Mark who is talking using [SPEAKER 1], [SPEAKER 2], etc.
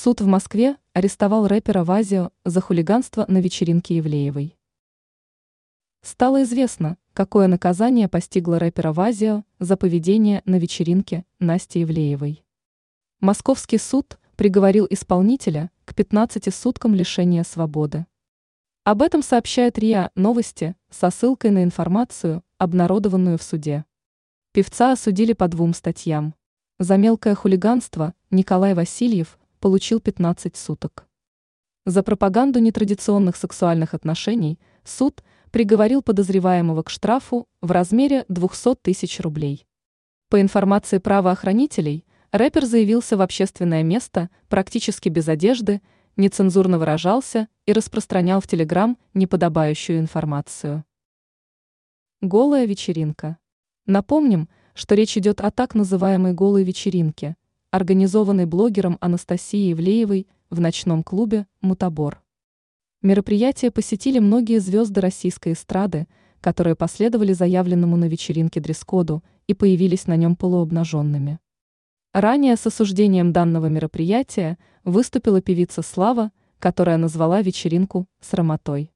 [SPEAKER 1] Суд в Москве арестовал рэпера Вазио за хулиганство на вечеринке Евлеевой. Стало известно, какое наказание постигло рэпера Вазио за поведение на вечеринке Насти Евлеевой. Московский суд приговорил исполнителя к 15 суткам лишения свободы. Об этом сообщает РИА Новости со ссылкой на информацию, обнародованную в суде. Певца осудили по двум статьям. За мелкое хулиганство Николай Васильев получил 15 суток. За пропаганду нетрадиционных сексуальных отношений суд приговорил подозреваемого к штрафу в размере 200 тысяч рублей. По информации правоохранителей, рэпер заявился в общественное место практически без одежды, нецензурно выражался и распространял в Телеграм неподобающую информацию. Голая вечеринка. Напомним, что речь идет о так называемой голой вечеринке – организованный блогером Анастасией Ивлеевой в ночном клубе «Мутабор». Мероприятие посетили многие звезды российской эстрады, которые последовали заявленному на вечеринке дресс-коду и появились на нем полуобнаженными. Ранее с осуждением данного мероприятия выступила певица Слава, которая назвала вечеринку «срамотой».